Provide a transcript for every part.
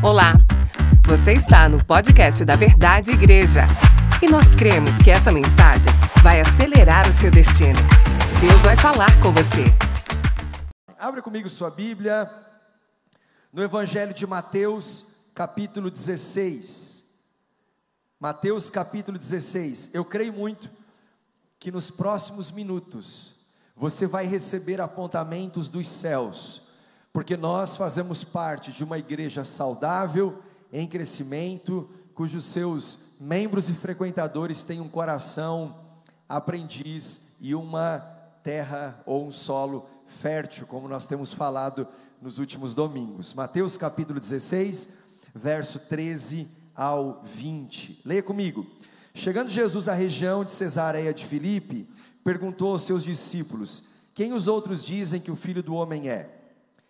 Olá, você está no podcast da Verdade Igreja e nós cremos que essa mensagem vai acelerar o seu destino. Deus vai falar com você. Abre comigo sua Bíblia no Evangelho de Mateus, capítulo 16. Mateus, capítulo 16. Eu creio muito que nos próximos minutos você vai receber apontamentos dos céus porque nós fazemos parte de uma igreja saudável, em crescimento, cujos seus membros e frequentadores têm um coração aprendiz e uma terra ou um solo fértil, como nós temos falado nos últimos domingos. Mateus capítulo 16, verso 13 ao 20. Leia comigo. Chegando Jesus à região de Cesareia de Filipe, perguntou aos seus discípulos: Quem os outros dizem que o filho do homem é?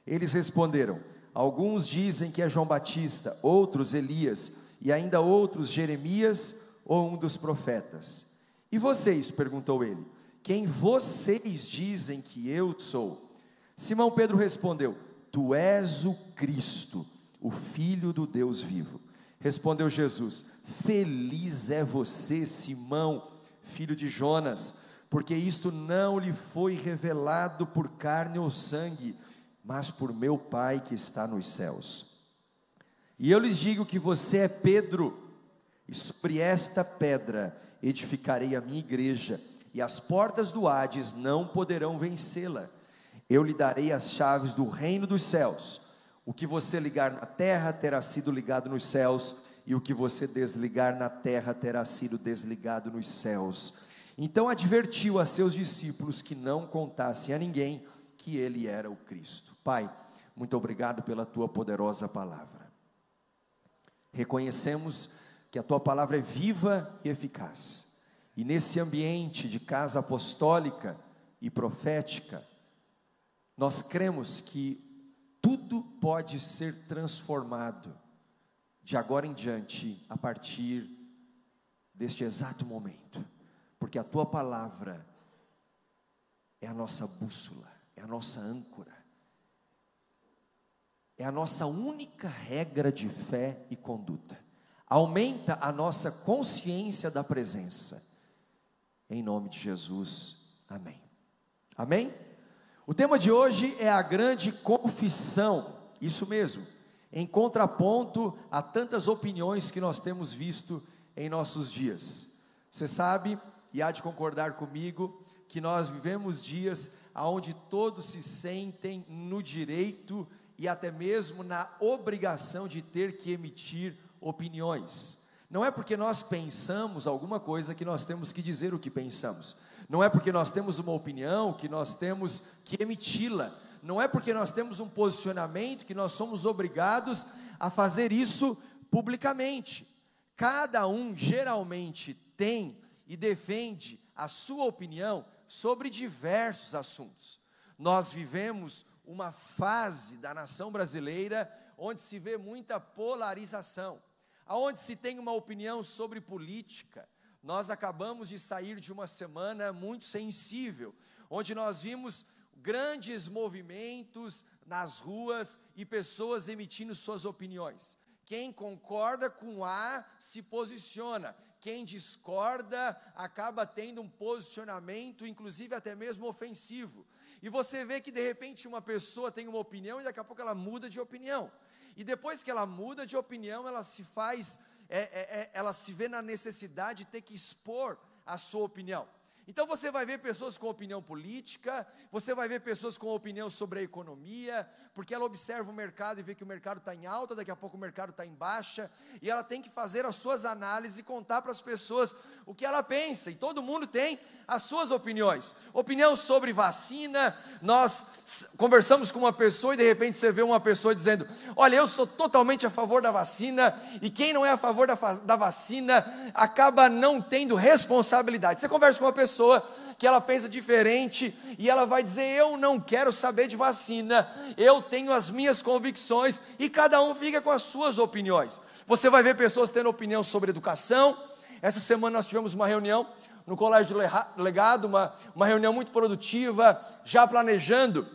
Eles responderam: Alguns dizem que é João Batista, outros Elias, e ainda outros Jeremias ou um dos profetas. E vocês? perguntou ele: Quem vocês dizem que eu sou? Simão Pedro respondeu: Tu és o Cristo, o Filho do Deus vivo. Respondeu Jesus: Feliz é você, Simão, filho de Jonas, porque isto não lhe foi revelado por carne ou sangue, mas por meu Pai que está nos céus. E eu lhes digo que você é Pedro, e sobre esta pedra edificarei a minha igreja, e as portas do Hades não poderão vencê-la. Eu lhe darei as chaves do reino dos céus. O que você ligar na terra terá sido ligado nos céus, e o que você desligar na terra terá sido desligado nos céus. Então advertiu a seus discípulos que não contassem a ninguém que ele era o Cristo. Pai, muito obrigado pela tua poderosa palavra. Reconhecemos que a tua palavra é viva e eficaz. E nesse ambiente de casa apostólica e profética, nós cremos que tudo pode ser transformado de agora em diante, a partir deste exato momento, porque a tua palavra é a nossa bússola é a nossa âncora, é a nossa única regra de fé e conduta. Aumenta a nossa consciência da presença. Em nome de Jesus, amém. Amém? O tema de hoje é a grande confissão, isso mesmo, em contraponto a tantas opiniões que nós temos visto em nossos dias. Você sabe, e há de concordar comigo, que nós vivemos dias onde todos se sentem no direito e até mesmo na obrigação de ter que emitir opiniões. Não é porque nós pensamos alguma coisa que nós temos que dizer o que pensamos. Não é porque nós temos uma opinião que nós temos que emiti-la. Não é porque nós temos um posicionamento que nós somos obrigados a fazer isso publicamente. Cada um geralmente tem e defende a sua opinião sobre diversos assuntos. Nós vivemos uma fase da nação brasileira onde se vê muita polarização, aonde se tem uma opinião sobre política. Nós acabamos de sair de uma semana muito sensível, onde nós vimos grandes movimentos nas ruas e pessoas emitindo suas opiniões. Quem concorda com A se posiciona, quem discorda acaba tendo um posicionamento, inclusive até mesmo ofensivo. E você vê que de repente uma pessoa tem uma opinião e daqui a pouco ela muda de opinião. E depois que ela muda de opinião, ela se faz, é, é, é, ela se vê na necessidade de ter que expor a sua opinião. Então você vai ver pessoas com opinião política, você vai ver pessoas com opinião sobre a economia, porque ela observa o mercado e vê que o mercado está em alta, daqui a pouco o mercado está em baixa, e ela tem que fazer as suas análises e contar para as pessoas o que ela pensa, e todo mundo tem as suas opiniões. Opinião sobre vacina, nós conversamos com uma pessoa e de repente você vê uma pessoa dizendo: Olha, eu sou totalmente a favor da vacina, e quem não é a favor da, da vacina acaba não tendo responsabilidade. Você conversa com uma pessoa que ela pensa diferente e ela vai dizer: Eu não quero saber de vacina, eu tenho as minhas convicções, e cada um fica com as suas opiniões. Você vai ver pessoas tendo opinião sobre educação. Essa semana nós tivemos uma reunião no Colégio Legado, uma, uma reunião muito produtiva, já planejando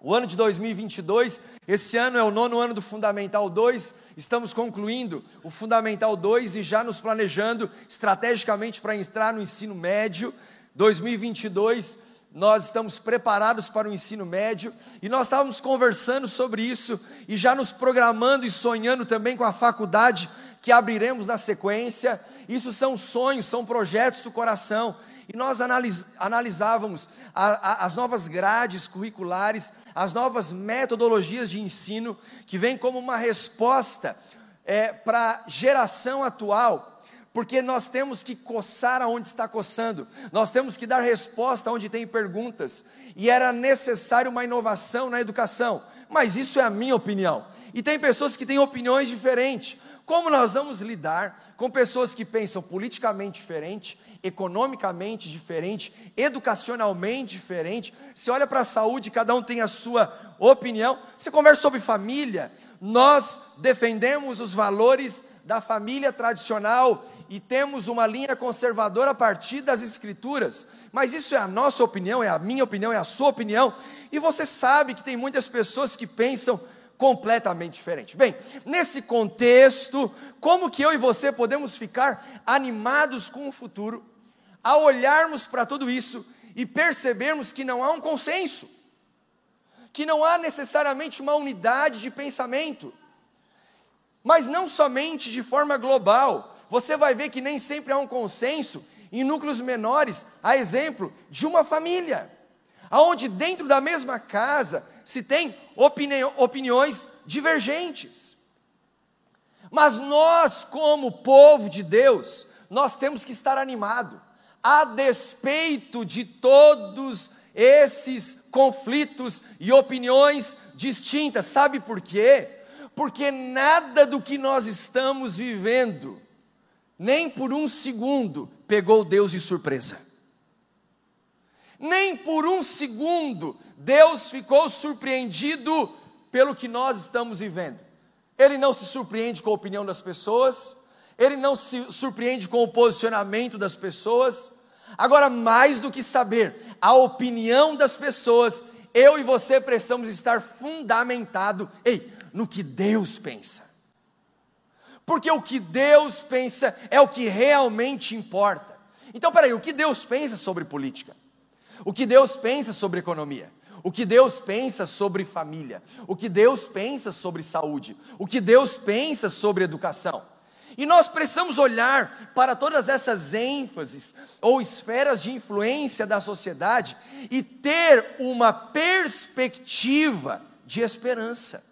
O ano de 2022, esse ano é o nono ano do Fundamental 2, estamos concluindo o Fundamental 2 e já nos planejando estrategicamente para entrar no ensino médio. 2022, nós estamos preparados para o ensino médio e nós estávamos conversando sobre isso e já nos programando e sonhando também com a faculdade que abriremos na sequência. Isso são sonhos, são projetos do coração. E nós analis, analisávamos a, a, as novas grades curriculares, as novas metodologias de ensino, que vêm como uma resposta é, para a geração atual, porque nós temos que coçar aonde está coçando, nós temos que dar resposta onde tem perguntas, e era necessário uma inovação na educação, mas isso é a minha opinião, e tem pessoas que têm opiniões diferentes. Como nós vamos lidar com pessoas que pensam politicamente diferente, economicamente diferente, educacionalmente diferente? Se olha para a saúde, cada um tem a sua opinião. Se conversa sobre família, nós defendemos os valores da família tradicional e temos uma linha conservadora a partir das escrituras, mas isso é a nossa opinião, é a minha opinião, é a sua opinião, e você sabe que tem muitas pessoas que pensam completamente diferente. Bem, nesse contexto, como que eu e você podemos ficar animados com o futuro, ao olharmos para tudo isso e percebermos que não há um consenso, que não há necessariamente uma unidade de pensamento, mas não somente de forma global, você vai ver que nem sempre há um consenso em núcleos menores, a exemplo de uma família, aonde dentro da mesma casa se tem opini opiniões divergentes. Mas nós, como povo de Deus, nós temos que estar animado, a despeito de todos esses conflitos e opiniões distintas. Sabe por quê? Porque nada do que nós estamos vivendo, nem por um segundo, pegou Deus de surpresa. Nem por um segundo Deus ficou surpreendido pelo que nós estamos vivendo. Ele não se surpreende com a opinião das pessoas, ele não se surpreende com o posicionamento das pessoas. Agora, mais do que saber a opinião das pessoas, eu e você precisamos estar fundamentado, ei, no que Deus pensa. Porque o que Deus pensa é o que realmente importa. Então, peraí, o que Deus pensa sobre política? O que Deus pensa sobre economia? O que Deus pensa sobre família? O que Deus pensa sobre saúde? O que Deus pensa sobre educação? E nós precisamos olhar para todas essas ênfases ou esferas de influência da sociedade e ter uma perspectiva de esperança.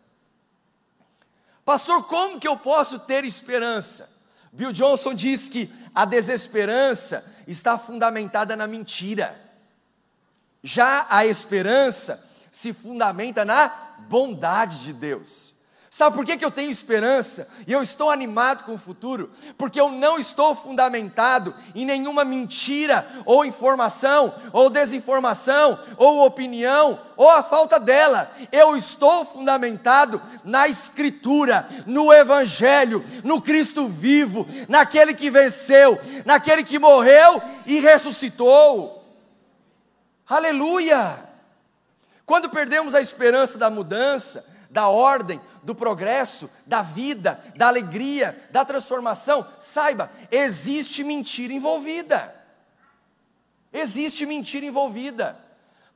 Pastor, como que eu posso ter esperança? Bill Johnson diz que a desesperança está fundamentada na mentira. Já a esperança se fundamenta na bondade de Deus. Sabe por que, que eu tenho esperança e eu estou animado com o futuro? Porque eu não estou fundamentado em nenhuma mentira, ou informação, ou desinformação, ou opinião, ou a falta dela. Eu estou fundamentado na Escritura, no Evangelho, no Cristo vivo, naquele que venceu, naquele que morreu e ressuscitou. Aleluia! Quando perdemos a esperança da mudança, da ordem, do progresso, da vida, da alegria, da transformação, saiba, existe mentira envolvida. Existe mentira envolvida.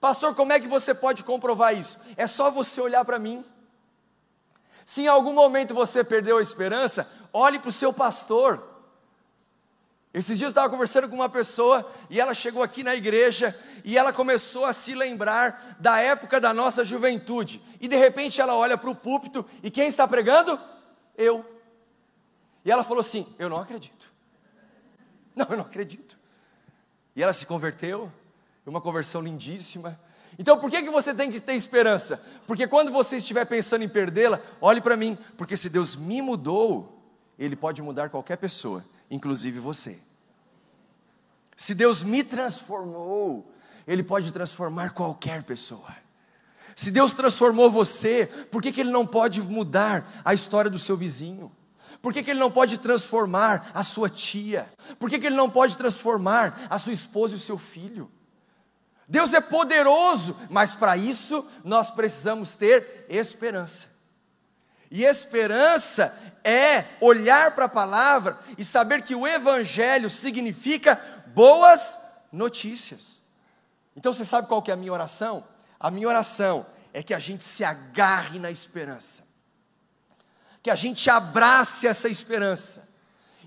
Pastor, como é que você pode comprovar isso? É só você olhar para mim. Se em algum momento você perdeu a esperança, olhe para o seu pastor. Esses dias eu estava conversando com uma pessoa e ela chegou aqui na igreja e ela começou a se lembrar da época da nossa juventude. E de repente ela olha para o púlpito e quem está pregando? Eu. E ela falou assim: Eu não acredito. Não, eu não acredito. E ela se converteu, uma conversão lindíssima. Então por que, que você tem que ter esperança? Porque quando você estiver pensando em perdê-la, olhe para mim, porque se Deus me mudou, Ele pode mudar qualquer pessoa inclusive você. Se Deus me transformou, Ele pode transformar qualquer pessoa. Se Deus transformou você, por que, que Ele não pode mudar a história do seu vizinho? Por que, que Ele não pode transformar a sua tia? Por que, que Ele não pode transformar a sua esposa e o seu filho? Deus é poderoso, mas para isso nós precisamos ter esperança. E esperança é olhar para a palavra e saber que o Evangelho significa boas notícias. Então você sabe qual que é a minha oração? A minha oração é que a gente se agarre na esperança, que a gente abrace essa esperança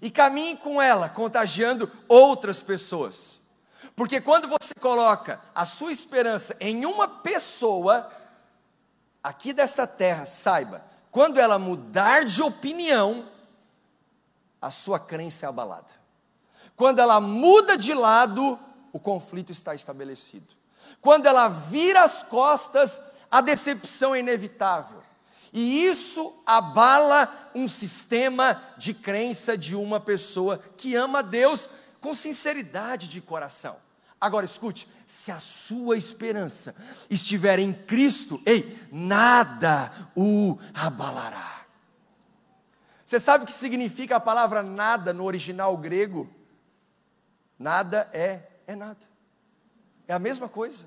e caminhe com ela, contagiando outras pessoas. Porque quando você coloca a sua esperança em uma pessoa, aqui desta terra, saiba, quando ela mudar de opinião, a sua crença é abalada. Quando ela muda de lado, o conflito está estabelecido. Quando ela vira as costas, a decepção é inevitável. E isso abala um sistema de crença de uma pessoa que ama Deus com sinceridade de coração. Agora escute, se a sua esperança estiver em Cristo, ei, nada o abalará. Você sabe o que significa a palavra nada no original grego? Nada é é nada. É a mesma coisa.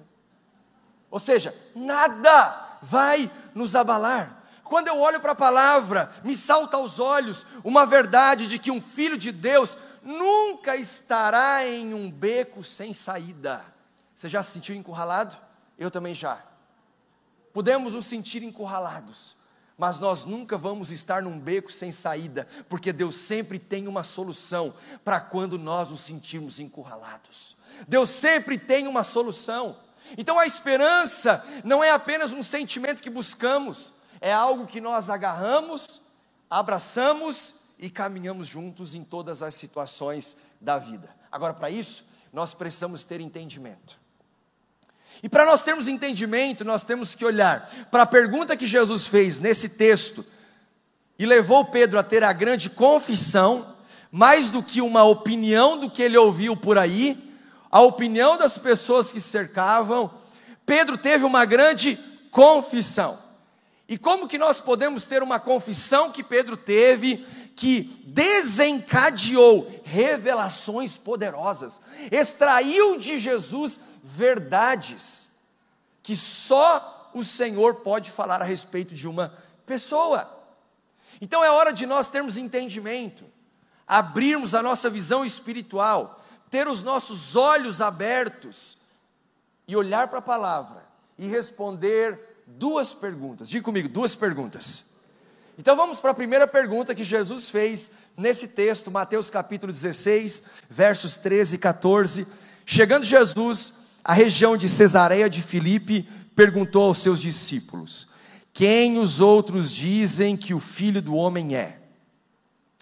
Ou seja, nada vai nos abalar. Quando eu olho para a palavra, me salta aos olhos uma verdade de que um filho de Deus nunca estará em um beco sem saída. Você já se sentiu encurralado? Eu também já. Podemos nos sentir encurralados, mas nós nunca vamos estar num beco sem saída, porque Deus sempre tem uma solução para quando nós nos sentirmos encurralados. Deus sempre tem uma solução. Então a esperança não é apenas um sentimento que buscamos, é algo que nós agarramos, abraçamos e caminhamos juntos em todas as situações da vida. Agora, para isso, nós precisamos ter entendimento. E para nós termos entendimento, nós temos que olhar para a pergunta que Jesus fez nesse texto e levou Pedro a ter a grande confissão, mais do que uma opinião do que ele ouviu por aí, a opinião das pessoas que cercavam. Pedro teve uma grande confissão. E como que nós podemos ter uma confissão que Pedro teve que desencadeou revelações poderosas, extraiu de Jesus verdades que só o Senhor pode falar a respeito de uma pessoa. Então é hora de nós termos entendimento, abrirmos a nossa visão espiritual, ter os nossos olhos abertos e olhar para a palavra e responder duas perguntas. Diga comigo, duas perguntas. Então vamos para a primeira pergunta que Jesus fez nesse texto, Mateus capítulo 16, versos 13 e 14. Chegando Jesus à região de Cesareia de Filipe, perguntou aos seus discípulos: Quem os outros dizem que o filho do homem é?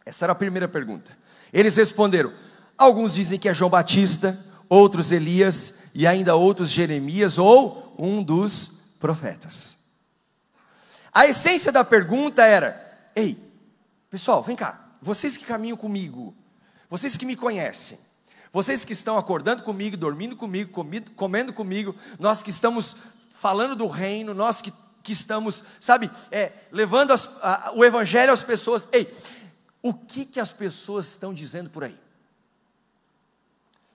Essa era a primeira pergunta. Eles responderam: Alguns dizem que é João Batista, outros Elias e ainda outros Jeremias ou um dos profetas. A essência da pergunta era: Ei, pessoal, vem cá, vocês que caminham comigo, vocês que me conhecem, vocês que estão acordando comigo, dormindo comigo, comendo comigo, nós que estamos falando do reino, nós que, que estamos, sabe, é, levando as, a, o evangelho às pessoas, ei, o que, que as pessoas estão dizendo por aí?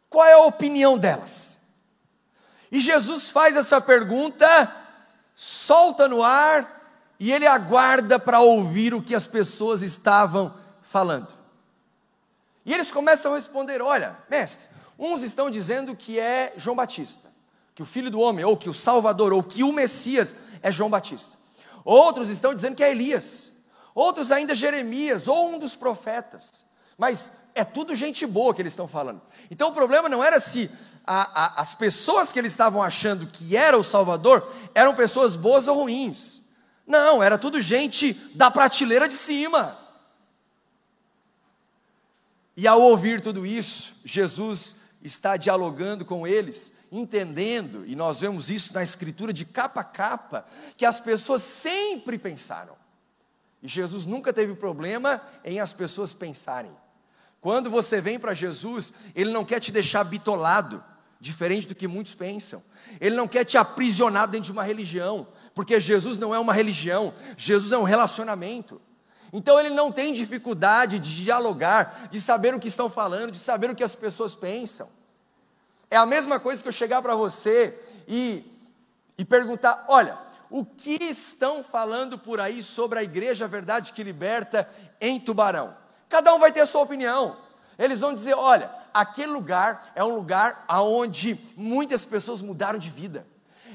Qual é a opinião delas? E Jesus faz essa pergunta, solta no ar, e ele aguarda para ouvir o que as pessoas estavam falando. E eles começam a responder: Olha, mestre, uns estão dizendo que é João Batista, que o filho do homem, ou que o Salvador, ou que o Messias é João Batista. Outros estão dizendo que é Elias. Outros ainda Jeremias, ou um dos profetas. Mas é tudo gente boa que eles estão falando. Então o problema não era se a, a, as pessoas que eles estavam achando que era o Salvador eram pessoas boas ou ruins. Não, era tudo gente da prateleira de cima. E ao ouvir tudo isso, Jesus está dialogando com eles, entendendo, e nós vemos isso na Escritura de capa a capa, que as pessoas sempre pensaram. E Jesus nunca teve problema em as pessoas pensarem. Quando você vem para Jesus, Ele não quer te deixar bitolado, diferente do que muitos pensam. Ele não quer te aprisionar dentro de uma religião, porque Jesus não é uma religião, Jesus é um relacionamento. Então ele não tem dificuldade de dialogar, de saber o que estão falando, de saber o que as pessoas pensam. É a mesma coisa que eu chegar para você e, e perguntar: olha, o que estão falando por aí sobre a igreja Verdade que Liberta em Tubarão? Cada um vai ter a sua opinião. Eles vão dizer: olha, aquele lugar é um lugar onde muitas pessoas mudaram de vida.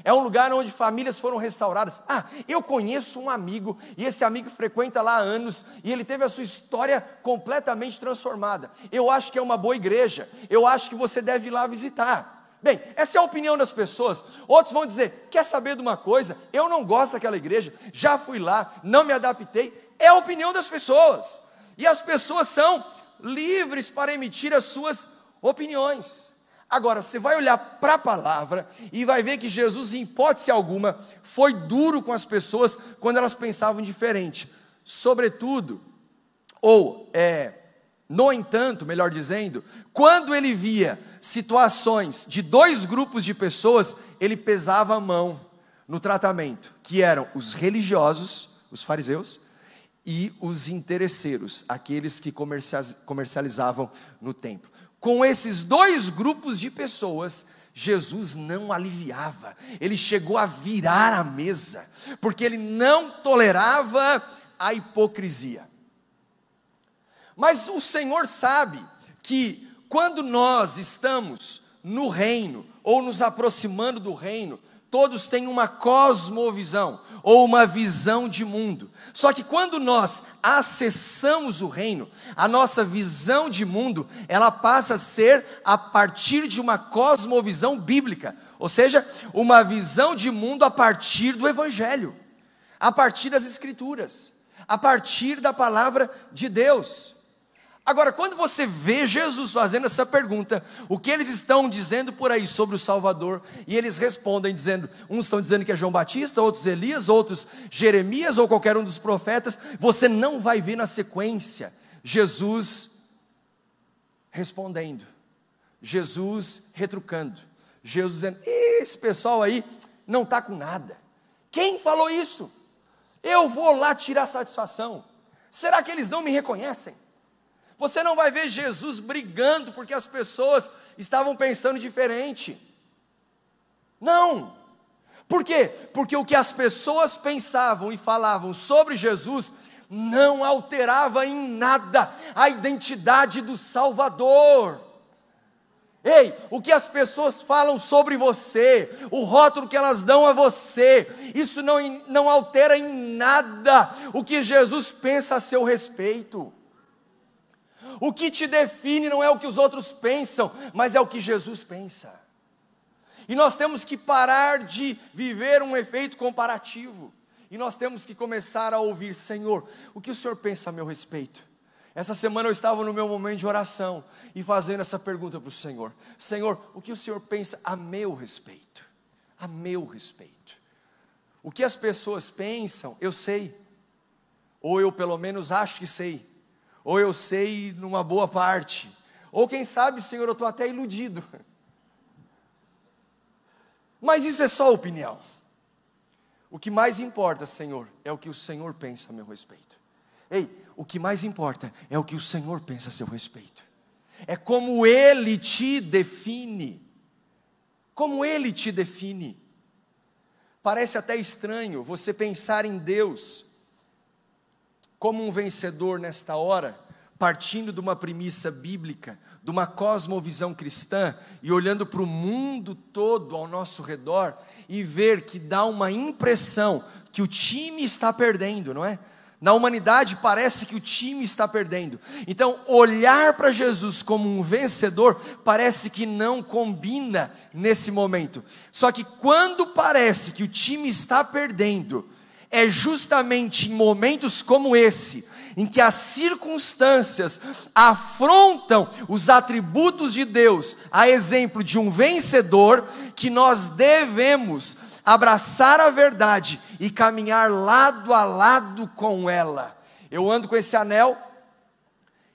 É um lugar onde famílias foram restauradas. Ah, eu conheço um amigo e esse amigo frequenta lá há anos e ele teve a sua história completamente transformada. Eu acho que é uma boa igreja. Eu acho que você deve ir lá visitar. Bem, essa é a opinião das pessoas. Outros vão dizer: quer saber de uma coisa? Eu não gosto daquela igreja, já fui lá, não me adaptei. É a opinião das pessoas. E as pessoas são livres para emitir as suas opiniões. Agora, você vai olhar para a palavra e vai ver que Jesus, em hipótese alguma, foi duro com as pessoas quando elas pensavam diferente. Sobretudo, ou, é, no entanto, melhor dizendo, quando ele via situações de dois grupos de pessoas, ele pesava a mão no tratamento, que eram os religiosos, os fariseus, e os interesseiros, aqueles que comercializavam no templo com esses dois grupos de pessoas, Jesus não aliviava, ele chegou a virar a mesa, porque ele não tolerava a hipocrisia. Mas o Senhor sabe que quando nós estamos no reino, ou nos aproximando do reino, todos têm uma cosmovisão ou uma visão de mundo. Só que quando nós acessamos o reino, a nossa visão de mundo, ela passa a ser a partir de uma cosmovisão bíblica, ou seja, uma visão de mundo a partir do evangelho, a partir das escrituras, a partir da palavra de Deus. Agora, quando você vê Jesus fazendo essa pergunta, o que eles estão dizendo por aí sobre o Salvador, e eles respondem dizendo, uns estão dizendo que é João Batista, outros Elias, outros Jeremias ou qualquer um dos profetas, você não vai ver na sequência Jesus respondendo, Jesus retrucando, Jesus dizendo: esse pessoal aí não está com nada. Quem falou isso? Eu vou lá tirar satisfação. Será que eles não me reconhecem? Você não vai ver Jesus brigando porque as pessoas estavam pensando diferente. Não. Por quê? Porque o que as pessoas pensavam e falavam sobre Jesus não alterava em nada a identidade do Salvador. Ei, o que as pessoas falam sobre você, o rótulo que elas dão a você, isso não, não altera em nada o que Jesus pensa a seu respeito. O que te define não é o que os outros pensam, mas é o que Jesus pensa. E nós temos que parar de viver um efeito comparativo. E nós temos que começar a ouvir, Senhor, o que o Senhor pensa a meu respeito? Essa semana eu estava no meu momento de oração e fazendo essa pergunta para o Senhor: Senhor, o que o Senhor pensa a meu respeito? A meu respeito. O que as pessoas pensam, eu sei, ou eu pelo menos acho que sei, ou eu sei numa boa parte, ou quem sabe, Senhor, eu estou até iludido. Mas isso é só opinião. O que mais importa, Senhor, é o que o Senhor pensa a meu respeito. Ei, o que mais importa é o que o Senhor pensa a seu respeito. É como Ele te define. Como Ele te define. Parece até estranho você pensar em Deus como um vencedor nesta hora, partindo de uma premissa bíblica, de uma cosmovisão cristã e olhando para o mundo todo ao nosso redor e ver que dá uma impressão que o time está perdendo, não é? Na humanidade parece que o time está perdendo. Então, olhar para Jesus como um vencedor parece que não combina nesse momento. Só que quando parece que o time está perdendo, é justamente em momentos como esse, em que as circunstâncias afrontam os atributos de Deus, a exemplo de um vencedor, que nós devemos abraçar a verdade e caminhar lado a lado com ela. Eu ando com esse anel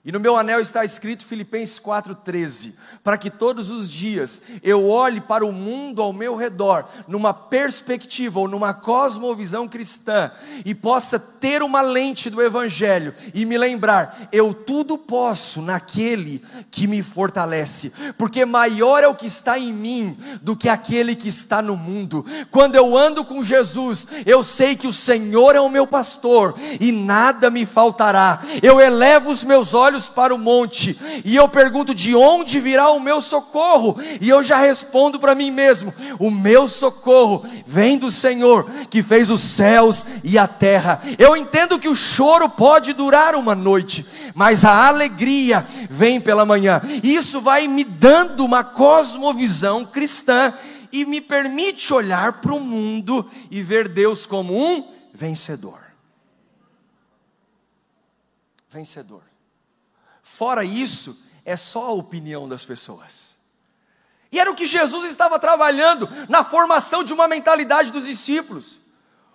E no meu anel está escrito Filipenses 4,13: para que todos os dias eu olhe para o mundo ao meu redor, numa perspectiva ou numa cosmovisão cristã, e possa ter uma lente do Evangelho e me lembrar: eu tudo posso naquele que me fortalece, porque maior é o que está em mim do que aquele que está no mundo. Quando eu ando com Jesus, eu sei que o Senhor é o meu pastor e nada me faltará. Eu elevo os meus olhos olhos para o monte e eu pergunto de onde virá o meu socorro, e eu já respondo para mim mesmo: o meu socorro vem do Senhor que fez os céus e a terra. Eu entendo que o choro pode durar uma noite, mas a alegria vem pela manhã. Isso vai me dando uma cosmovisão cristã e me permite olhar para o mundo e ver Deus como um vencedor. Vencedor. Fora isso, é só a opinião das pessoas. E era o que Jesus estava trabalhando na formação de uma mentalidade dos discípulos.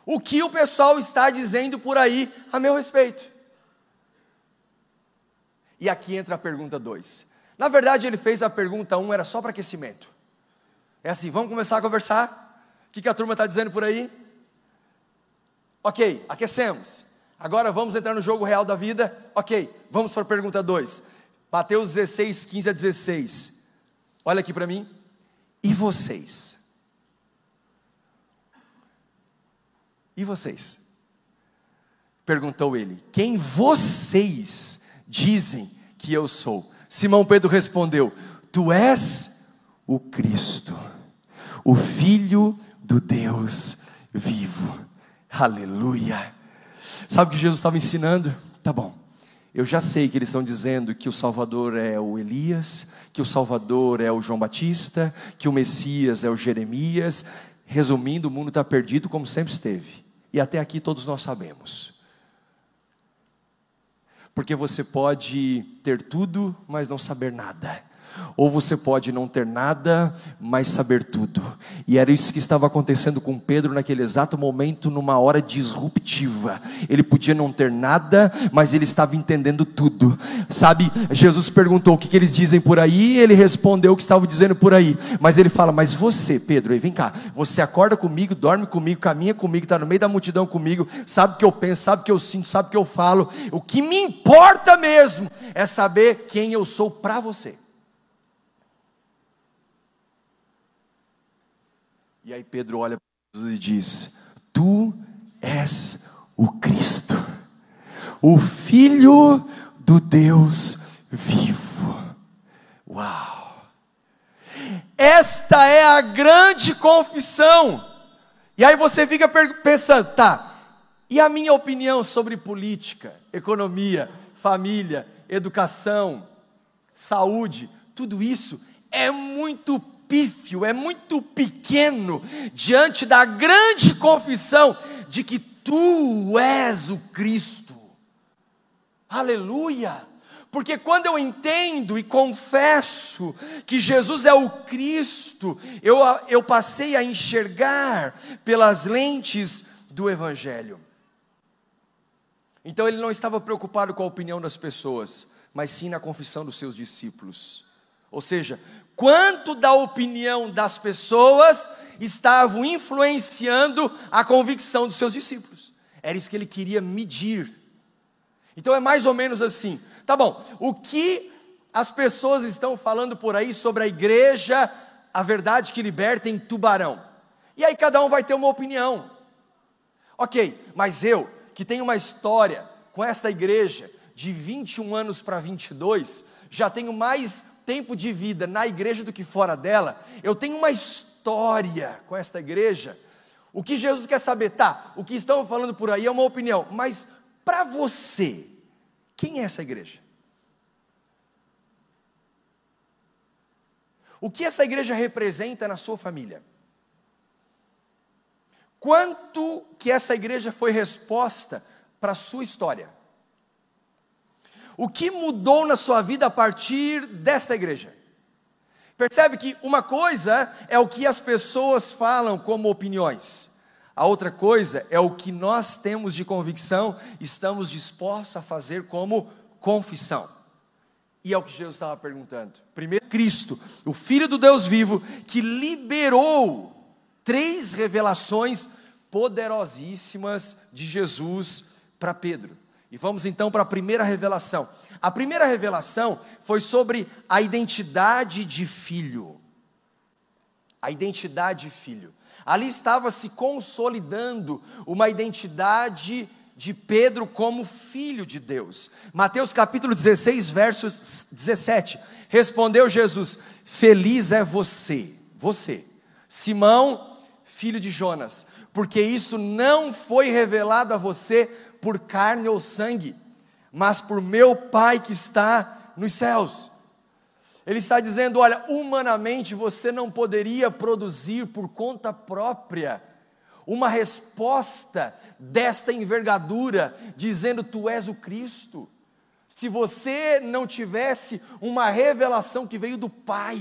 O que o pessoal está dizendo por aí a meu respeito? E aqui entra a pergunta 2. Na verdade, ele fez a pergunta 1, um, era só para aquecimento. É assim, vamos começar a conversar? O que, que a turma está dizendo por aí? Ok, aquecemos. Agora vamos entrar no jogo real da vida? Ok, vamos para a pergunta 2. Mateus 16, 15 a 16. Olha aqui para mim. E vocês? E vocês? Perguntou ele: Quem vocês dizem que eu sou? Simão Pedro respondeu: Tu és o Cristo, o Filho do Deus vivo. Aleluia. Sabe o que Jesus estava ensinando? Tá bom. Eu já sei que eles estão dizendo que o Salvador é o Elias, que o Salvador é o João Batista, que o Messias é o Jeremias. Resumindo, o mundo está perdido como sempre esteve. E até aqui todos nós sabemos. Porque você pode ter tudo, mas não saber nada. Ou você pode não ter nada, mas saber tudo. E era isso que estava acontecendo com Pedro naquele exato momento, numa hora disruptiva. Ele podia não ter nada, mas ele estava entendendo tudo. Sabe, Jesus perguntou o que, que eles dizem por aí, ele respondeu o que estavam dizendo por aí. Mas ele fala: Mas você, Pedro, vem cá, você acorda comigo, dorme comigo, caminha comigo, está no meio da multidão comigo, sabe o que eu penso, sabe o que eu sinto, sabe o que eu falo. O que me importa mesmo é saber quem eu sou para você. E aí Pedro olha para Jesus e diz: Tu és o Cristo, o Filho do Deus vivo. Uau! Esta é a grande confissão. E aí você fica pensando, tá, e a minha opinião sobre política, economia, família, educação, saúde, tudo isso é muito pífio, é muito pequeno diante da grande confissão de que tu és o Cristo. Aleluia! Porque quando eu entendo e confesso que Jesus é o Cristo, eu, eu passei a enxergar pelas lentes do Evangelho. Então ele não estava preocupado com a opinião das pessoas, mas sim na confissão dos seus discípulos. Ou seja, quanto da opinião das pessoas estavam influenciando a convicção dos seus discípulos. Era isso que ele queria medir. Então é mais ou menos assim. Tá bom, o que as pessoas estão falando por aí sobre a igreja, a verdade que liberta em Tubarão? E aí cada um vai ter uma opinião. Ok, mas eu, que tenho uma história com essa igreja de 21 anos para 22, já tenho mais tempo de vida na igreja do que fora dela, eu tenho uma história com esta igreja. O que Jesus quer saber, tá? O que estão falando por aí é uma opinião, mas para você, quem é essa igreja? O que essa igreja representa na sua família? Quanto que essa igreja foi resposta para a sua história? O que mudou na sua vida a partir desta igreja? Percebe que uma coisa é o que as pessoas falam como opiniões, a outra coisa é o que nós temos de convicção, estamos dispostos a fazer como confissão. E é o que Jesus estava perguntando. Primeiro, Cristo, o Filho do Deus vivo, que liberou três revelações poderosíssimas de Jesus para Pedro. E vamos então para a primeira revelação. A primeira revelação foi sobre a identidade de filho. A identidade de filho. Ali estava se consolidando uma identidade de Pedro como filho de Deus. Mateus capítulo 16, verso 17. Respondeu Jesus: Feliz é você, você, Simão, filho de Jonas, porque isso não foi revelado a você por carne ou sangue, mas por meu Pai que está nos céus. Ele está dizendo: olha, humanamente você não poderia produzir por conta própria uma resposta desta envergadura, dizendo: Tu és o Cristo. Se você não tivesse uma revelação que veio do Pai.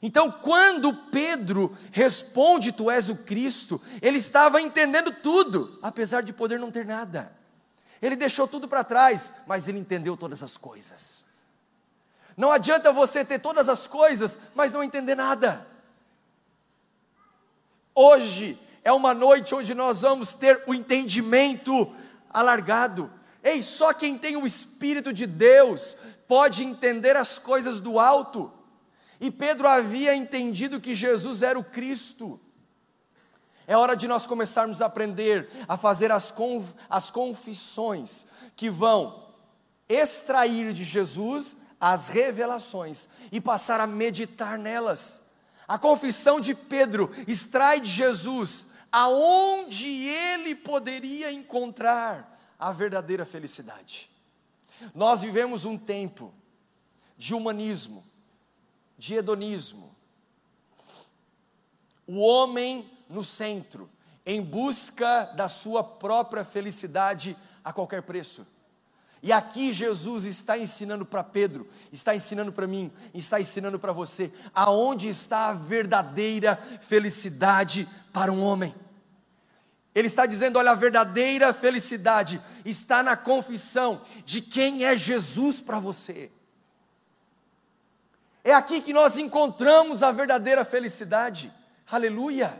Então, quando Pedro responde: Tu és o Cristo, ele estava entendendo tudo, apesar de poder não ter nada. Ele deixou tudo para trás, mas ele entendeu todas as coisas. Não adianta você ter todas as coisas, mas não entender nada. Hoje é uma noite onde nós vamos ter o entendimento alargado. Ei, só quem tem o Espírito de Deus pode entender as coisas do alto. E Pedro havia entendido que Jesus era o Cristo. É hora de nós começarmos a aprender a fazer as, conf, as confissões que vão extrair de Jesus as revelações e passar a meditar nelas. A confissão de Pedro extrai de Jesus aonde ele poderia encontrar a verdadeira felicidade. Nós vivemos um tempo de humanismo, de hedonismo. O homem no centro, em busca da sua própria felicidade a qualquer preço. E aqui Jesus está ensinando para Pedro, está ensinando para mim, está ensinando para você, aonde está a verdadeira felicidade para um homem. Ele está dizendo: olha, a verdadeira felicidade está na confissão de quem é Jesus para você. É aqui que nós encontramos a verdadeira felicidade. Aleluia!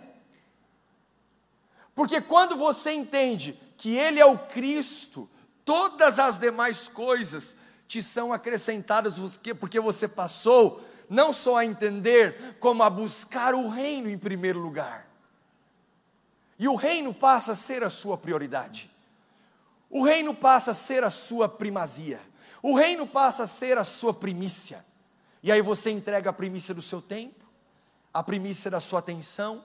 Porque quando você entende que Ele é o Cristo, todas as demais coisas te são acrescentadas, porque você passou não só a entender, como a buscar o reino em primeiro lugar. E o reino passa a ser a sua prioridade. O reino passa a ser a sua primazia. O reino passa a ser a sua primícia. E aí você entrega a primícia do seu tempo, a primícia da sua atenção,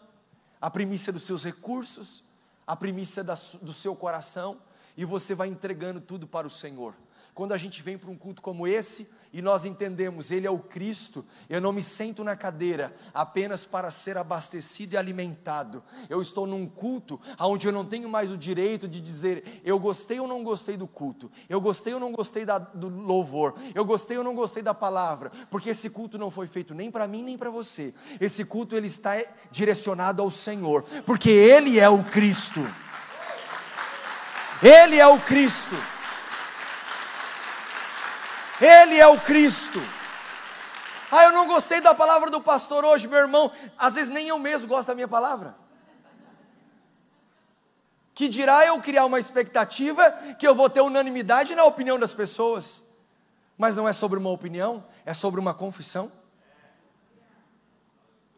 a primícia dos seus recursos, a primícia da, do seu coração e você vai entregando tudo para o Senhor. Quando a gente vem para um culto como esse e nós entendemos, Ele é o Cristo, eu não me sento na cadeira apenas para ser abastecido e alimentado. Eu estou num culto onde eu não tenho mais o direito de dizer eu gostei ou não gostei do culto, eu gostei ou não gostei da, do louvor, eu gostei ou não gostei da palavra, porque esse culto não foi feito nem para mim nem para você. Esse culto ele está direcionado ao Senhor, porque Ele é o Cristo. Ele é o Cristo. Ele é o Cristo. Ah, eu não gostei da palavra do pastor hoje, meu irmão. Às vezes nem eu mesmo gosto da minha palavra. Que dirá eu criar uma expectativa que eu vou ter unanimidade na opinião das pessoas. Mas não é sobre uma opinião, é sobre uma confissão.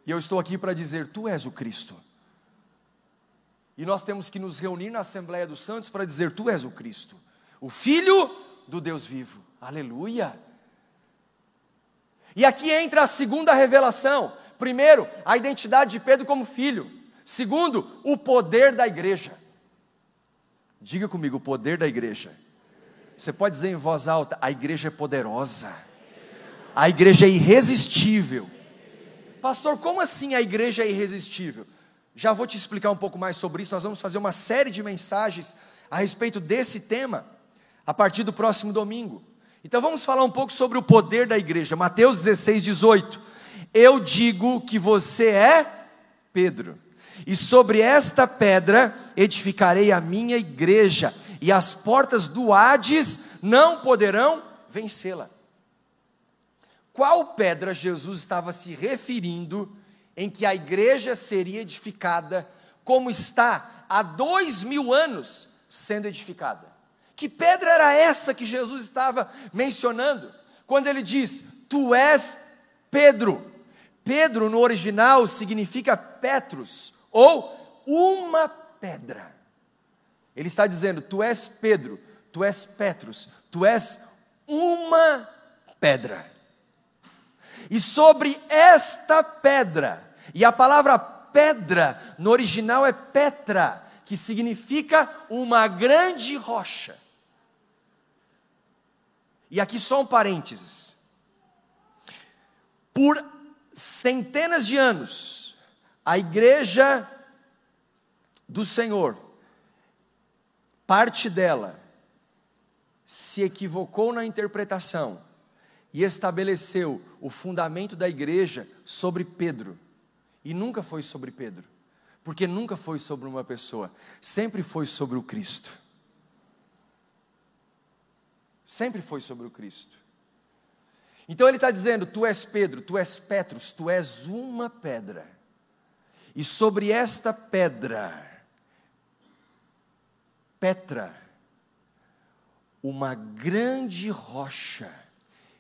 E eu estou aqui para dizer: Tu és o Cristo. E nós temos que nos reunir na Assembleia dos Santos para dizer: Tu és o Cristo, o Filho do Deus vivo. Aleluia! E aqui entra a segunda revelação. Primeiro, a identidade de Pedro como filho. Segundo, o poder da igreja. Diga comigo, o poder da igreja. Você pode dizer em voz alta: a igreja é poderosa, a igreja é irresistível. Pastor, como assim a igreja é irresistível? Já vou te explicar um pouco mais sobre isso. Nós vamos fazer uma série de mensagens a respeito desse tema a partir do próximo domingo. Então vamos falar um pouco sobre o poder da igreja. Mateus 16, 18. Eu digo que você é Pedro, e sobre esta pedra edificarei a minha igreja, e as portas do Hades não poderão vencê-la. qual pedra Jesus estava se referindo em que a igreja seria edificada, como está há dois mil anos sendo edificada. Que pedra era essa que Jesus estava mencionando? Quando ele diz: Tu és Pedro. Pedro no original significa Petrus, ou uma pedra. Ele está dizendo: Tu és Pedro, tu és Petrus, tu és uma pedra. E sobre esta pedra, e a palavra pedra no original é Petra, que significa uma grande rocha. E aqui só um parênteses. Por centenas de anos, a igreja do Senhor, parte dela, se equivocou na interpretação e estabeleceu o fundamento da igreja sobre Pedro. E nunca foi sobre Pedro, porque nunca foi sobre uma pessoa, sempre foi sobre o Cristo. Sempre foi sobre o Cristo. Então ele está dizendo: Tu és Pedro, tu és Petrus, tu és uma pedra. E sobre esta pedra, Petra, uma grande rocha,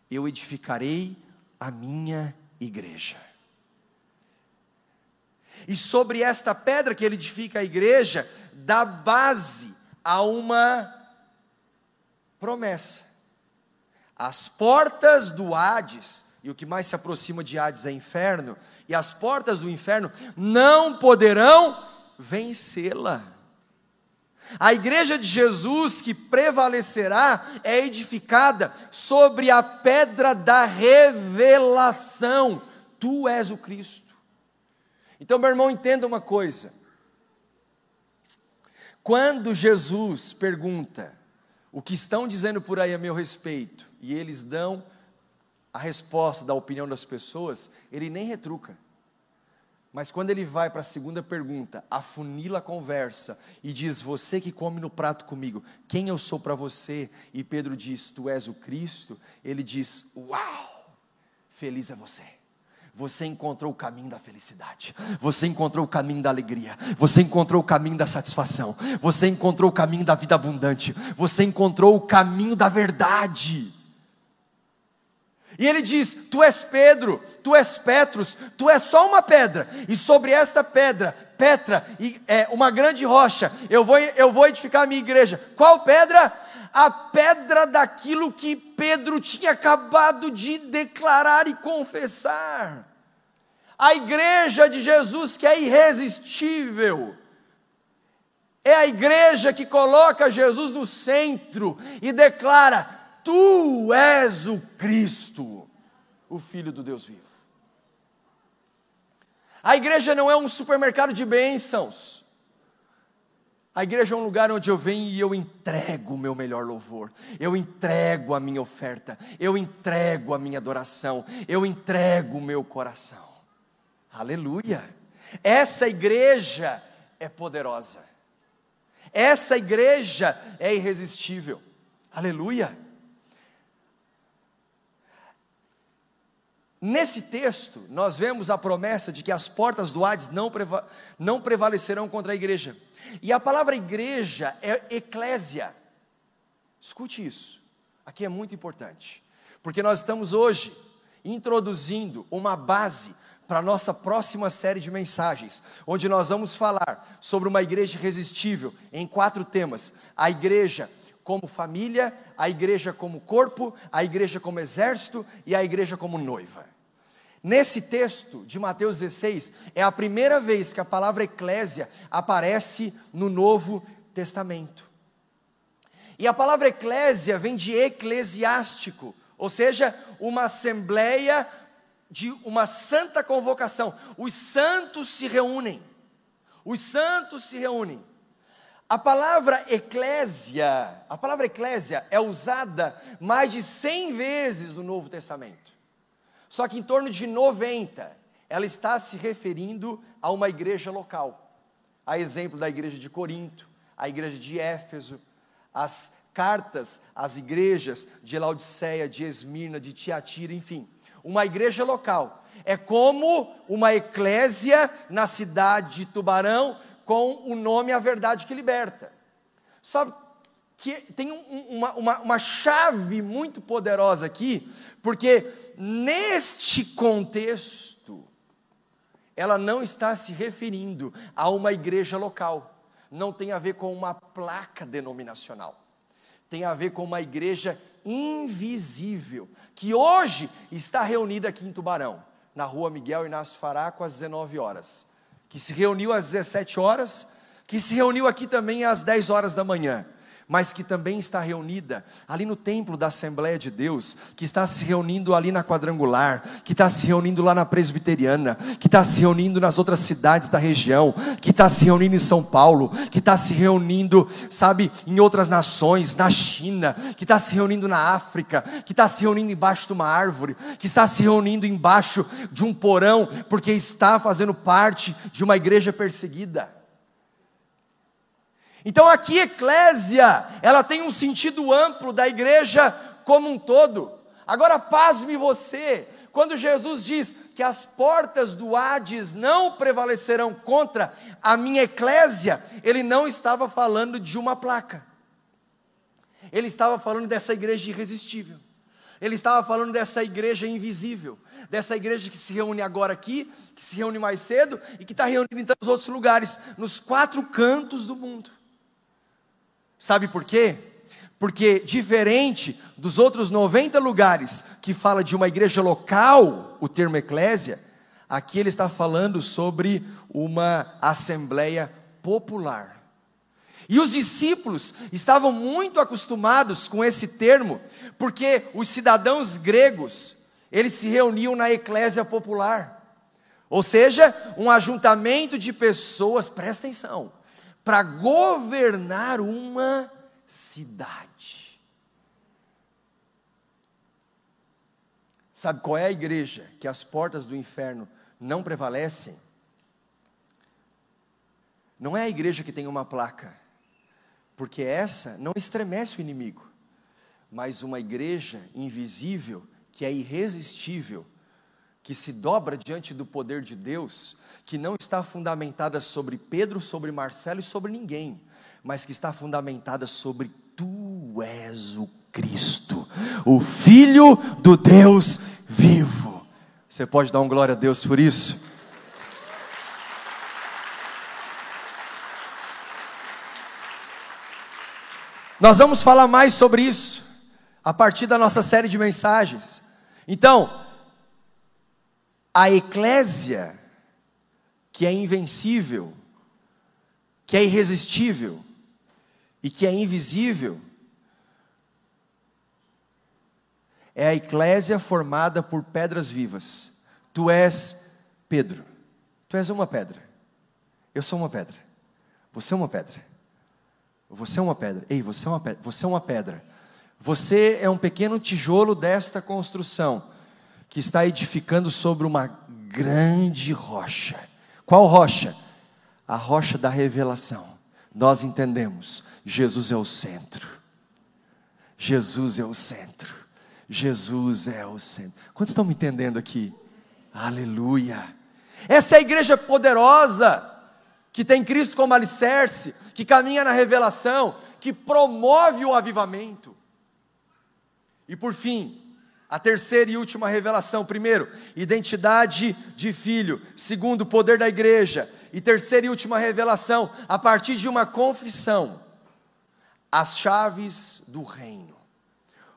eu edificarei a minha igreja. E sobre esta pedra que ele edifica a igreja, dá base a uma promessa. As portas do Hades, e o que mais se aproxima de Hades é inferno, e as portas do inferno não poderão vencê-la. A igreja de Jesus que prevalecerá é edificada sobre a pedra da revelação. Tu és o Cristo. Então, meu irmão, entenda uma coisa. Quando Jesus pergunta o que estão dizendo por aí a meu respeito, e eles dão a resposta da opinião das pessoas, ele nem retruca. Mas quando ele vai para a segunda pergunta, afunila a conversa e diz: Você que come no prato comigo, quem eu sou para você? E Pedro diz: Tu és o Cristo. Ele diz: Uau, feliz é você. Você encontrou o caminho da felicidade, você encontrou o caminho da alegria, você encontrou o caminho da satisfação, você encontrou o caminho da vida abundante, você encontrou o caminho da verdade. E ele diz: Tu és Pedro, tu és Petrus, tu és só uma pedra, e sobre esta pedra, Petra, é uma grande rocha, eu vou, eu vou edificar a minha igreja. Qual pedra? A pedra daquilo que Pedro tinha acabado de declarar e confessar. A igreja de Jesus que é irresistível. É a igreja que coloca Jesus no centro e declara: Tu és o Cristo, o Filho do Deus vivo. A igreja não é um supermercado de bênçãos. A igreja é um lugar onde eu venho e eu entrego o meu melhor louvor, eu entrego a minha oferta, eu entrego a minha adoração, eu entrego o meu coração. Aleluia! Essa igreja é poderosa, essa igreja é irresistível. Aleluia! Nesse texto, nós vemos a promessa de que as portas do Hades não, preva não prevalecerão contra a igreja. E a palavra igreja é eclésia. Escute isso, aqui é muito importante, porque nós estamos hoje introduzindo uma base para a nossa próxima série de mensagens, onde nós vamos falar sobre uma igreja irresistível em quatro temas: a igreja como família, a igreja como corpo, a igreja como exército e a igreja como noiva. Nesse texto de Mateus 16, é a primeira vez que a palavra eclésia aparece no Novo Testamento. E a palavra eclésia vem de eclesiástico, ou seja, uma assembleia de uma santa convocação. Os santos se reúnem. Os santos se reúnem. A palavra eclésia, a palavra eclésia é usada mais de 100 vezes no Novo Testamento. Só que em torno de 90, ela está se referindo a uma igreja local. A exemplo da igreja de Corinto, a igreja de Éfeso, as cartas às igrejas de Laodiceia, de Esmirna, de Tiatira, enfim. uma igreja local. É como uma eclésia na cidade de Tubarão com o nome A Verdade que Liberta. Sabe que tem um, uma, uma, uma chave muito poderosa aqui, porque neste contexto, ela não está se referindo a uma igreja local, não tem a ver com uma placa denominacional, tem a ver com uma igreja invisível, que hoje está reunida aqui em Tubarão, na rua Miguel Inácio Faraco, às 19 horas, que se reuniu às 17 horas, que se reuniu aqui também às 10 horas da manhã mas que também está reunida ali no templo da Assembleia de Deus, que está se reunindo ali na quadrangular, que está se reunindo lá na presbiteriana, que está se reunindo nas outras cidades da região, que está se reunindo em São Paulo, que está se reunindo, sabe, em outras nações, na China, que está se reunindo na África, que está se reunindo embaixo de uma árvore, que está se reunindo embaixo de um porão, porque está fazendo parte de uma igreja perseguida. Então aqui eclésia, ela tem um sentido amplo da igreja como um todo. Agora pasme você, quando Jesus diz que as portas do Hades não prevalecerão contra a minha eclésia, ele não estava falando de uma placa. Ele estava falando dessa igreja irresistível. Ele estava falando dessa igreja invisível, dessa igreja que se reúne agora aqui, que se reúne mais cedo e que está reunida em tantos outros lugares, nos quatro cantos do mundo. Sabe por quê? Porque, diferente dos outros 90 lugares que fala de uma igreja local, o termo eclésia, aqui ele está falando sobre uma assembleia popular. E os discípulos estavam muito acostumados com esse termo, porque os cidadãos gregos, eles se reuniam na eclésia popular. Ou seja, um ajuntamento de pessoas, presta atenção, para governar uma cidade. Sabe qual é a igreja que as portas do inferno não prevalecem? Não é a igreja que tem uma placa, porque essa não estremece o inimigo, mas uma igreja invisível que é irresistível que se dobra diante do poder de Deus, que não está fundamentada sobre Pedro, sobre Marcelo e sobre ninguém, mas que está fundamentada sobre Tu és o Cristo, o Filho do Deus vivo. Você pode dar um glória a Deus por isso? Nós vamos falar mais sobre isso a partir da nossa série de mensagens. Então, a eclésia, que é invencível, que é irresistível e que é invisível, é a eclésia formada por pedras vivas. Tu és Pedro, tu és uma pedra, eu sou uma pedra, você é uma pedra, você é uma pedra, ei, você é uma pedra, você é uma pedra, você é um pequeno tijolo desta construção que está edificando sobre uma grande rocha. Qual rocha? A rocha da revelação. Nós entendemos, Jesus é o centro. Jesus é o centro. Jesus é o centro. Quantos estão me entendendo aqui? Aleluia. Essa é a igreja poderosa, que tem Cristo como alicerce, que caminha na revelação, que promove o avivamento. E por fim, a terceira e última revelação: primeiro, identidade de filho. Segundo, poder da igreja. E terceira e última revelação, a partir de uma confissão, as chaves do reino.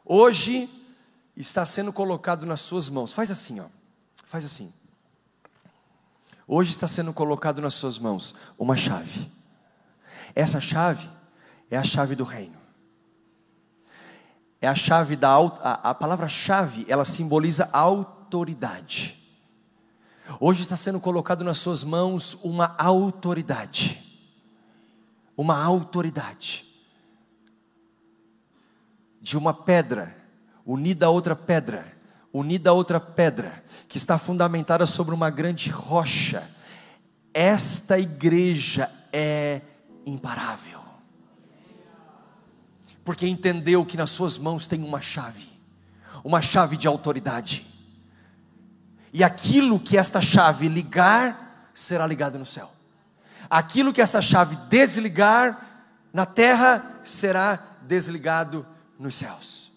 Hoje está sendo colocado nas suas mãos. Faz assim, ó. Faz assim. Hoje está sendo colocado nas suas mãos uma chave. Essa chave é a chave do reino é a chave da a, a palavra-chave, ela simboliza autoridade. Hoje está sendo colocado nas suas mãos uma autoridade. Uma autoridade. De uma pedra unida a outra pedra, unida a outra pedra, que está fundamentada sobre uma grande rocha. Esta igreja é imparável porque entendeu que nas suas mãos tem uma chave, uma chave de autoridade. E aquilo que esta chave ligar, será ligado no céu. Aquilo que essa chave desligar na terra, será desligado nos céus.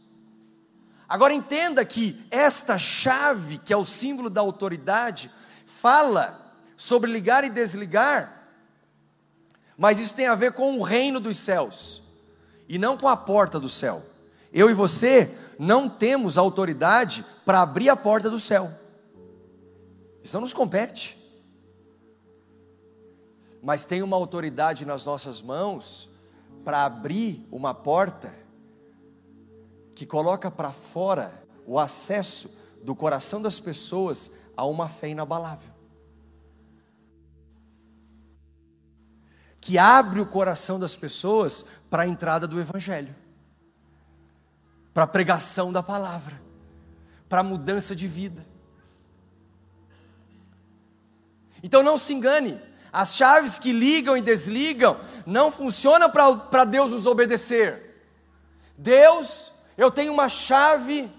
Agora entenda que esta chave, que é o símbolo da autoridade, fala sobre ligar e desligar, mas isso tem a ver com o reino dos céus e não com a porta do céu. Eu e você não temos autoridade para abrir a porta do céu. Isso não nos compete. Mas tem uma autoridade nas nossas mãos para abrir uma porta que coloca para fora o acesso do coração das pessoas a uma fé inabalável. Que abre o coração das pessoas para a entrada do Evangelho, para a pregação da palavra, para a mudança de vida. Então não se engane, as chaves que ligam e desligam não funcionam para Deus nos obedecer. Deus, eu tenho uma chave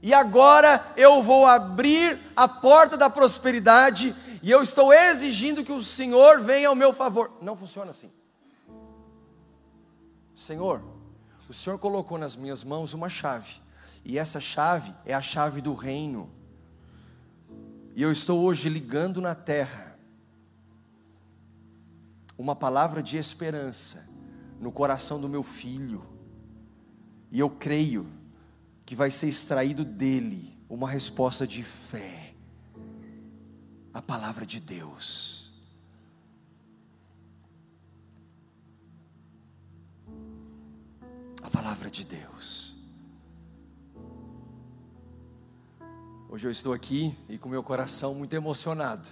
e agora eu vou abrir a porta da prosperidade e eu estou exigindo que o Senhor venha ao meu favor. Não funciona assim. Senhor, o Senhor colocou nas minhas mãos uma chave, e essa chave é a chave do reino. E eu estou hoje ligando na terra uma palavra de esperança no coração do meu filho, e eu creio que vai ser extraído dele uma resposta de fé, a palavra de Deus. A palavra de Deus. Hoje eu estou aqui e com meu coração muito emocionado,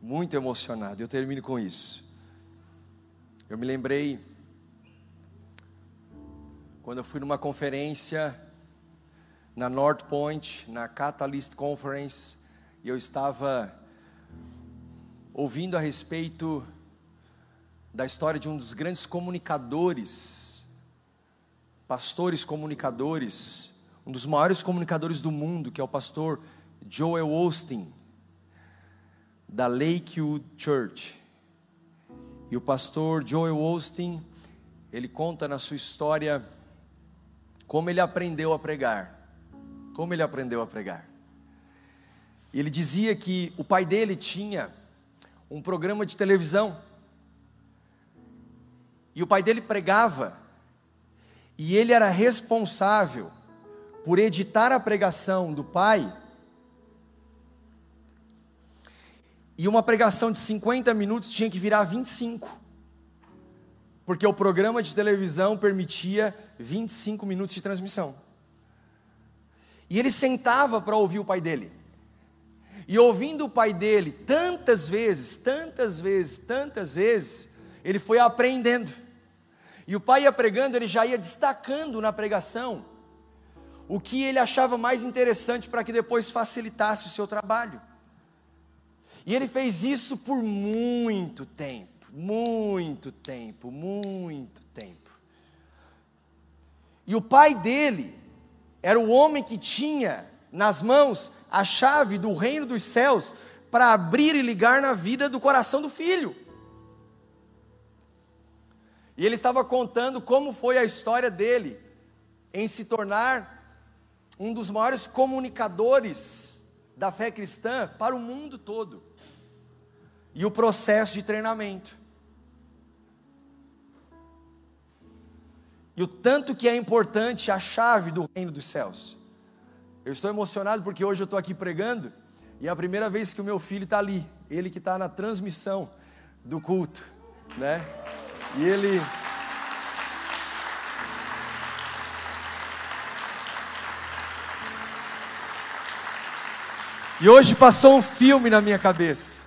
muito emocionado. Eu termino com isso. Eu me lembrei quando eu fui numa conferência na North Point, na Catalyst Conference, e eu estava ouvindo a respeito da história de um dos grandes comunicadores, pastores comunicadores, um dos maiores comunicadores do mundo, que é o pastor Joel Osteen, da Lakewood Church. E o pastor Joel Osteen, ele conta na sua história como ele aprendeu a pregar. Como ele aprendeu a pregar. Ele dizia que o pai dele tinha um programa de televisão. E o pai dele pregava. E ele era responsável por editar a pregação do pai E uma pregação de 50 minutos tinha que virar 25. Porque o programa de televisão permitia 25 minutos de transmissão. E ele sentava para ouvir o pai dele. E ouvindo o pai dele tantas vezes, tantas vezes, tantas vezes, ele foi aprendendo. E o pai ia pregando, ele já ia destacando na pregação o que ele achava mais interessante para que depois facilitasse o seu trabalho. E ele fez isso por muito tempo, muito tempo, muito tempo. E o pai dele era o homem que tinha nas mãos a chave do reino dos céus para abrir e ligar na vida do coração do filho. E ele estava contando como foi a história dele em se tornar um dos maiores comunicadores da fé cristã para o mundo todo e o processo de treinamento. E o tanto que é importante a chave do reino dos céus. Eu estou emocionado porque hoje eu estou aqui pregando e é a primeira vez que o meu filho está ali, ele que está na transmissão do culto, né? E ele. E hoje passou um filme na minha cabeça.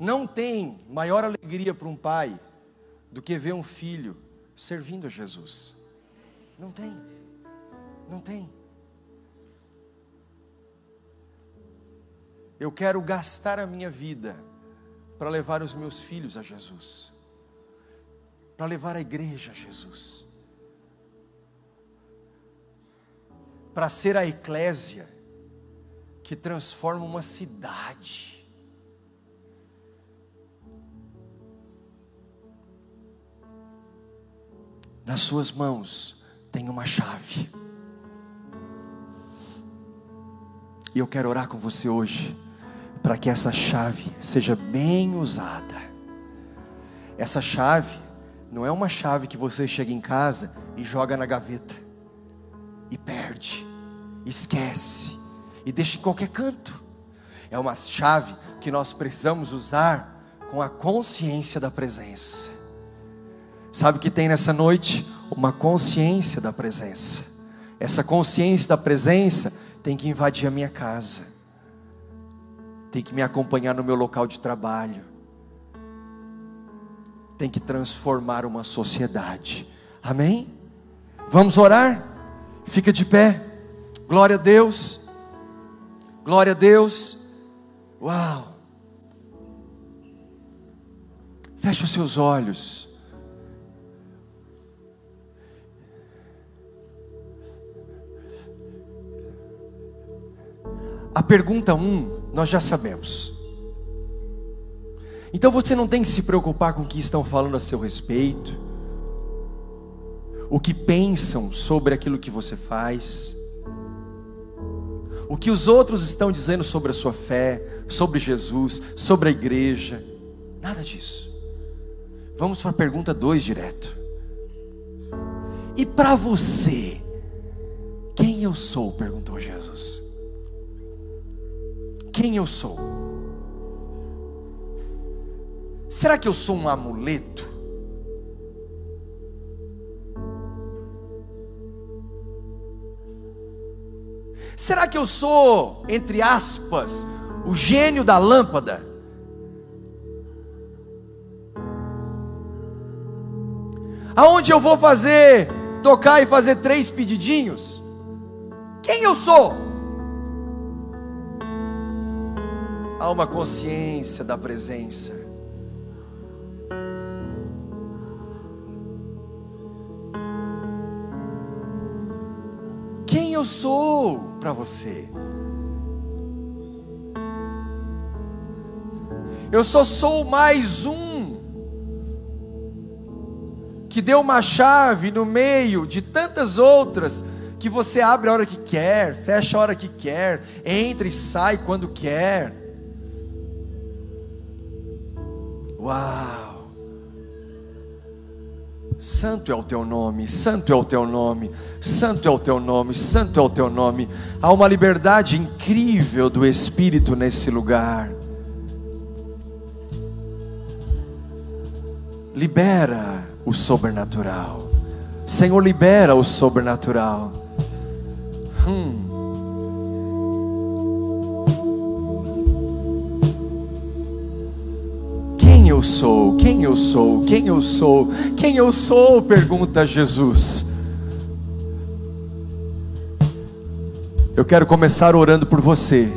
Não tem maior alegria para um pai do que ver um filho servindo a Jesus. Não tem. Não tem. Eu quero gastar a minha vida para levar os meus filhos a Jesus, para levar a igreja a Jesus, para ser a eclésia que transforma uma cidade. Nas suas mãos tem uma chave. E eu quero orar com você hoje, para que essa chave seja bem usada. Essa chave não é uma chave que você chega em casa e joga na gaveta, e perde, esquece, e deixa em qualquer canto. É uma chave que nós precisamos usar com a consciência da presença. Sabe o que tem nessa noite? Uma consciência da presença. Essa consciência da presença tem que invadir a minha casa, tem que me acompanhar no meu local de trabalho, tem que transformar uma sociedade. Amém? Vamos orar? Fica de pé. Glória a Deus. Glória a Deus. Uau. Feche os seus olhos. A pergunta 1, um, nós já sabemos. Então você não tem que se preocupar com o que estão falando a seu respeito, o que pensam sobre aquilo que você faz, o que os outros estão dizendo sobre a sua fé, sobre Jesus, sobre a igreja, nada disso. Vamos para a pergunta 2 direto. E para você, quem eu sou? perguntou Jesus quem eu sou? Será que eu sou um amuleto? Será que eu sou, entre aspas, o gênio da lâmpada? Aonde eu vou fazer, tocar e fazer três pedidinhos? Quem eu sou? Há uma consciência da presença. Quem eu sou para você? Eu só sou mais um que deu uma chave no meio de tantas outras que você abre a hora que quer, fecha a hora que quer, entra e sai quando quer. Uau! Santo é o teu nome, santo é o teu nome, santo é o teu nome, santo é o teu nome. Há uma liberdade incrível do Espírito nesse lugar. Libera o sobrenatural. Senhor, libera o sobrenatural. Hum. Eu sou? Quem eu sou? Quem eu sou? Quem eu sou? pergunta Jesus. Eu quero começar orando por você.